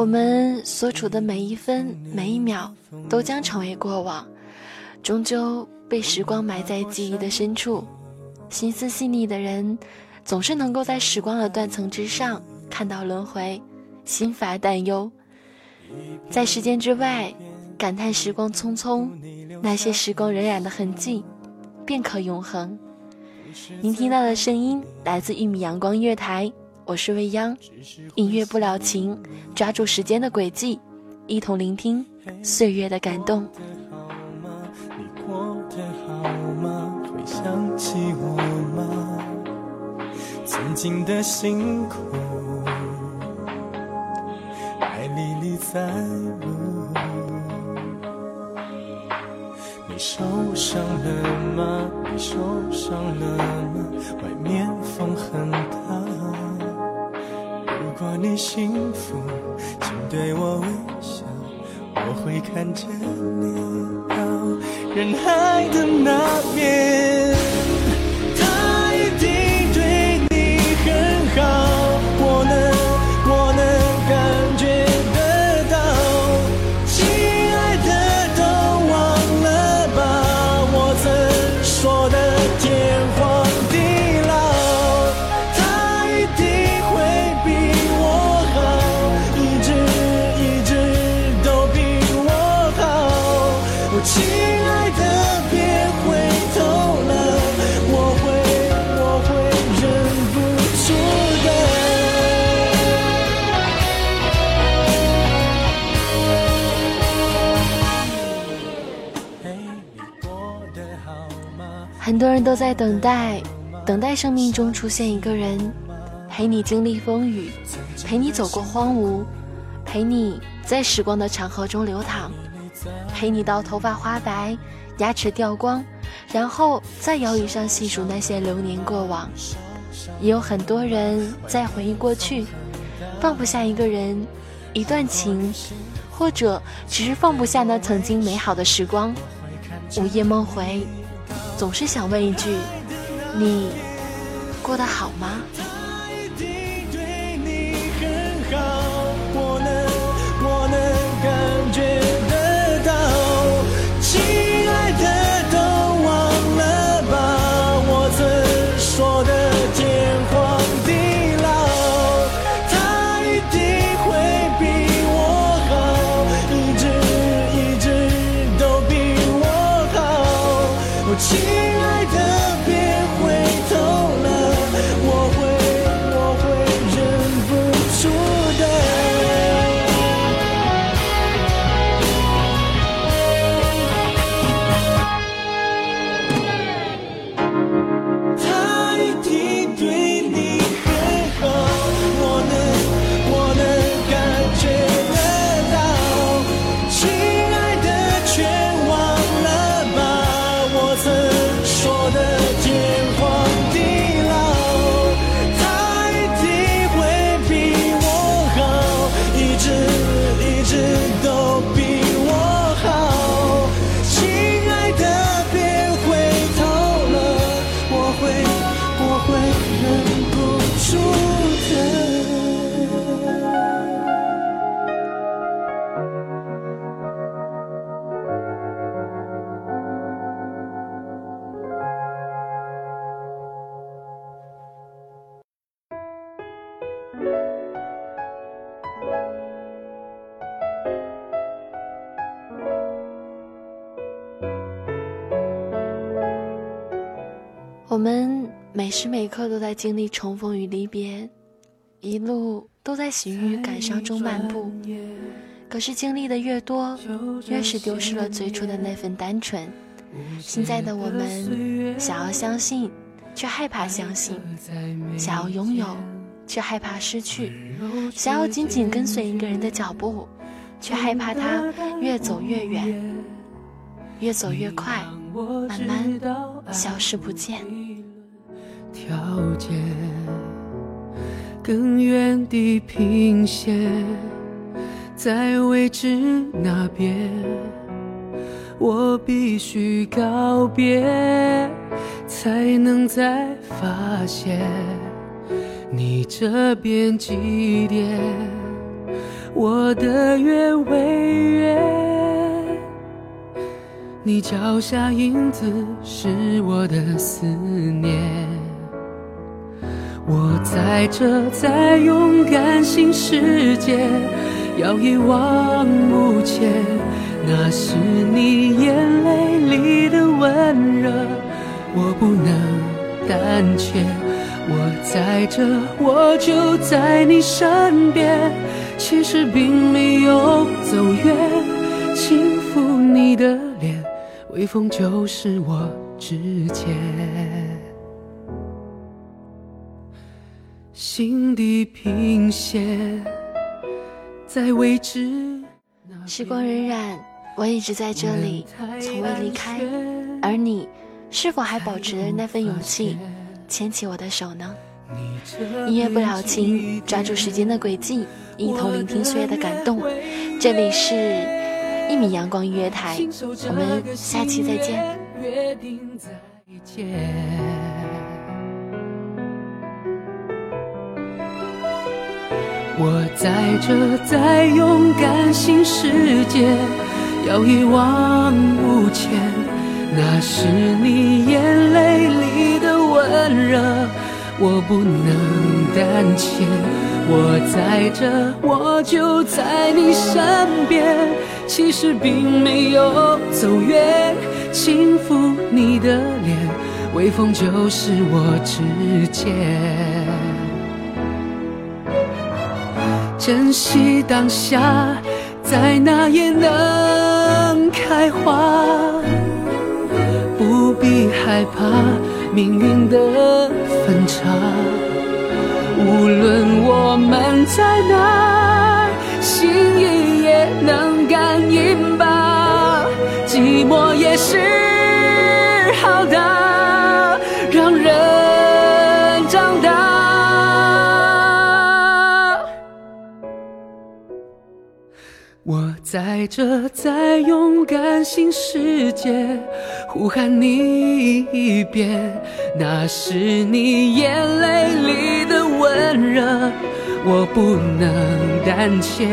我们所处的每一分每一秒，都将成为过往，终究被时光埋在记忆的深处。心思细腻的人，总是能够在时光的断层之上看到轮回，心乏担忧。在时间之外，感叹时光匆匆，那些时光荏苒的痕迹，便可永恒。您听到的声音来自一米阳光乐台。我是未央，音乐不了情，抓住时间的轨迹，一同聆听岁月的感动。你过得好吗？会想起我吗？曾经的辛苦，爱历历在目。你受伤了吗？你受伤了吗？外面风很。你幸福，请对我微笑，我会看着你到人海的那边。很多人都在等待，等待生命中出现一个人，陪你经历风雨，陪你走过荒芜，陪你在时光的长河中流淌，陪你到头发花白，牙齿掉光，然后在摇椅上细数那些流年过往。也有很多人在回忆过去，放不下一个人，一段情，或者只是放不下那曾经美好的时光。午夜梦回，总是想问一句：你过得好吗？我们每时每刻都在经历重逢与离别，一路都在喜悦与感伤中漫步。可是经历的越多，越是丢失了最初的那份单纯。现在的我们，想要相信，却害怕相信；想要拥有，却害怕失去；想要紧紧跟随一个人的脚步，却害怕他越走越远，越走越快，慢慢消失不见。条件更远地平线。在未知那边，我必须告别，才能再发现你这边几点，我的月未圆，你脚下影子是我的思念，我在这在勇敢新世界。要一往无前，那是你眼泪里的温热，我不能胆怯。我在这，我就在你身边，其实并没有走远，轻抚你的脸，微风就是我指尖，心底平线。在未知。时光荏苒，我一直在这里，从未离开。而你，是否还保持着那份勇气，牵起我的手呢？音乐不了情，抓住时间的轨迹，一同聆听岁月的感动。这里是一米阳光音乐台，我们下期再见。我在这，在勇敢新世界，要一往无前。那是你眼泪里的温热，我不能胆怯。我在这，我就在你身边，其实并没有走远。轻抚你的脸，微风就是我指尖。珍惜当下，在哪也能开花，不必害怕命运的分岔。无论我们在哪，心意也能感应吧。寂寞也是好的，让人长大。我在这，在勇敢新世界，呼喊你一遍，那是你眼泪里的温热，我不能胆怯。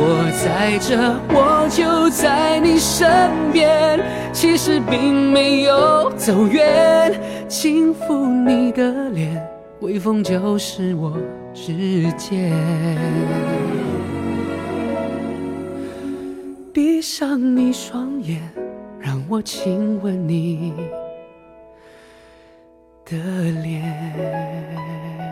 我在这，我就在你身边，其实并没有走远，轻抚你的脸，微风就是我指尖。闭上你双眼，让我亲吻你的脸。